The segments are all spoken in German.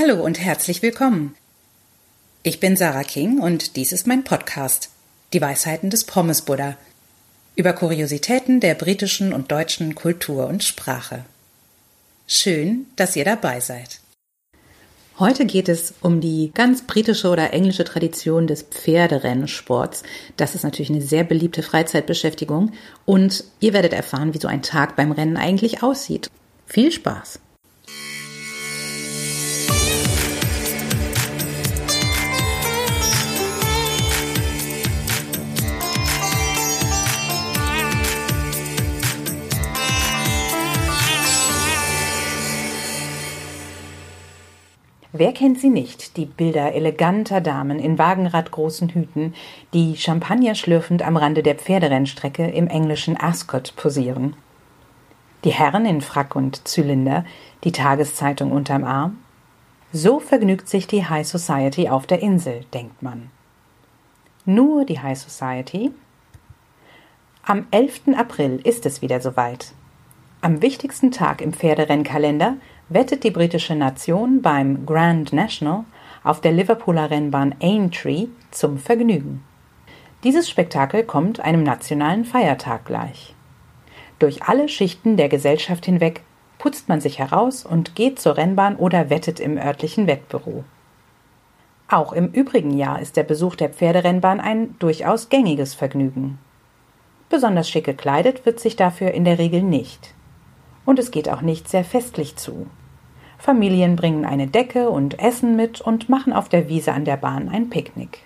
Hallo und herzlich willkommen. Ich bin Sarah King und dies ist mein Podcast, Die Weisheiten des Pommes Buddha, über Kuriositäten der britischen und deutschen Kultur und Sprache. Schön, dass ihr dabei seid. Heute geht es um die ganz britische oder englische Tradition des Pferderennsports. Das ist natürlich eine sehr beliebte Freizeitbeschäftigung und ihr werdet erfahren, wie so ein Tag beim Rennen eigentlich aussieht. Viel Spaß! Wer kennt sie nicht, die Bilder eleganter Damen in wagenradgroßen Hüten, die Champagner schlürfend am Rande der Pferderennstrecke im englischen Ascot posieren? Die Herren in Frack und Zylinder, die Tageszeitung unterm Arm? So vergnügt sich die High Society auf der Insel, denkt man. Nur die High Society? Am 11. April ist es wieder soweit. Am wichtigsten Tag im Pferderennkalender wettet die britische Nation beim Grand National auf der Liverpooler Rennbahn Aintree zum Vergnügen. Dieses Spektakel kommt einem nationalen Feiertag gleich. Durch alle Schichten der Gesellschaft hinweg putzt man sich heraus und geht zur Rennbahn oder wettet im örtlichen Wettbüro. Auch im übrigen Jahr ist der Besuch der Pferderennbahn ein durchaus gängiges Vergnügen. Besonders schick gekleidet wird sich dafür in der Regel nicht. Und es geht auch nicht sehr festlich zu. Familien bringen eine Decke und Essen mit und machen auf der Wiese an der Bahn ein Picknick.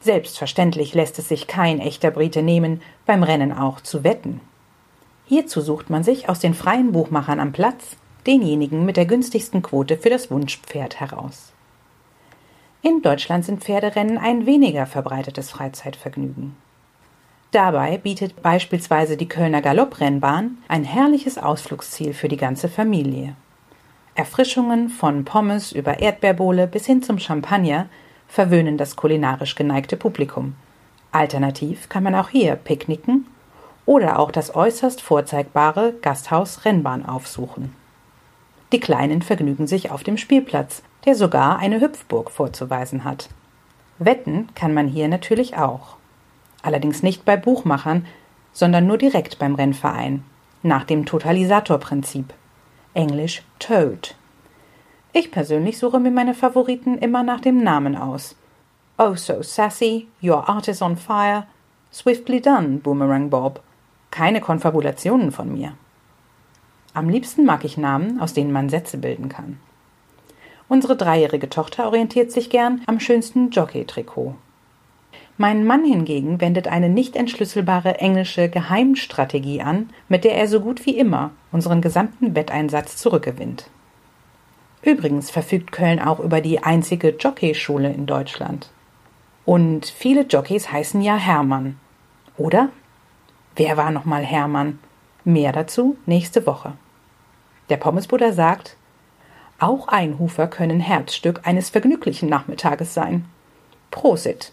Selbstverständlich lässt es sich kein echter Brite nehmen, beim Rennen auch zu wetten. Hierzu sucht man sich aus den freien Buchmachern am Platz denjenigen mit der günstigsten Quote für das Wunschpferd heraus. In Deutschland sind Pferderennen ein weniger verbreitetes Freizeitvergnügen. Dabei bietet beispielsweise die Kölner Galopprennbahn ein herrliches Ausflugsziel für die ganze Familie. Erfrischungen von Pommes über Erdbeerbohle bis hin zum Champagner verwöhnen das kulinarisch geneigte Publikum. Alternativ kann man auch hier picknicken oder auch das äußerst vorzeigbare Gasthaus Rennbahn aufsuchen. Die Kleinen vergnügen sich auf dem Spielplatz, der sogar eine Hüpfburg vorzuweisen hat. Wetten kann man hier natürlich auch. Allerdings nicht bei Buchmachern, sondern nur direkt beim Rennverein, nach dem Totalisatorprinzip. Englisch Toad. Ich persönlich suche mir meine Favoriten immer nach dem Namen aus. Oh so sassy, your art is on fire, swiftly done, Boomerang Bob. Keine Konfabulationen von mir. Am liebsten mag ich Namen, aus denen man Sätze bilden kann. Unsere dreijährige Tochter orientiert sich gern am schönsten Jockey-Trikot. Mein Mann hingegen wendet eine nicht entschlüsselbare englische Geheimstrategie an, mit der er so gut wie immer unseren gesamten Wetteinsatz zurückgewinnt. Übrigens verfügt Köln auch über die einzige Jockeyschule in Deutschland. Und viele Jockeys heißen ja Hermann. Oder? Wer war nochmal Hermann? Mehr dazu nächste Woche. Der Pommesbuddha sagt, auch Einhufer können Herzstück eines vergnüglichen Nachmittages sein. Prosit!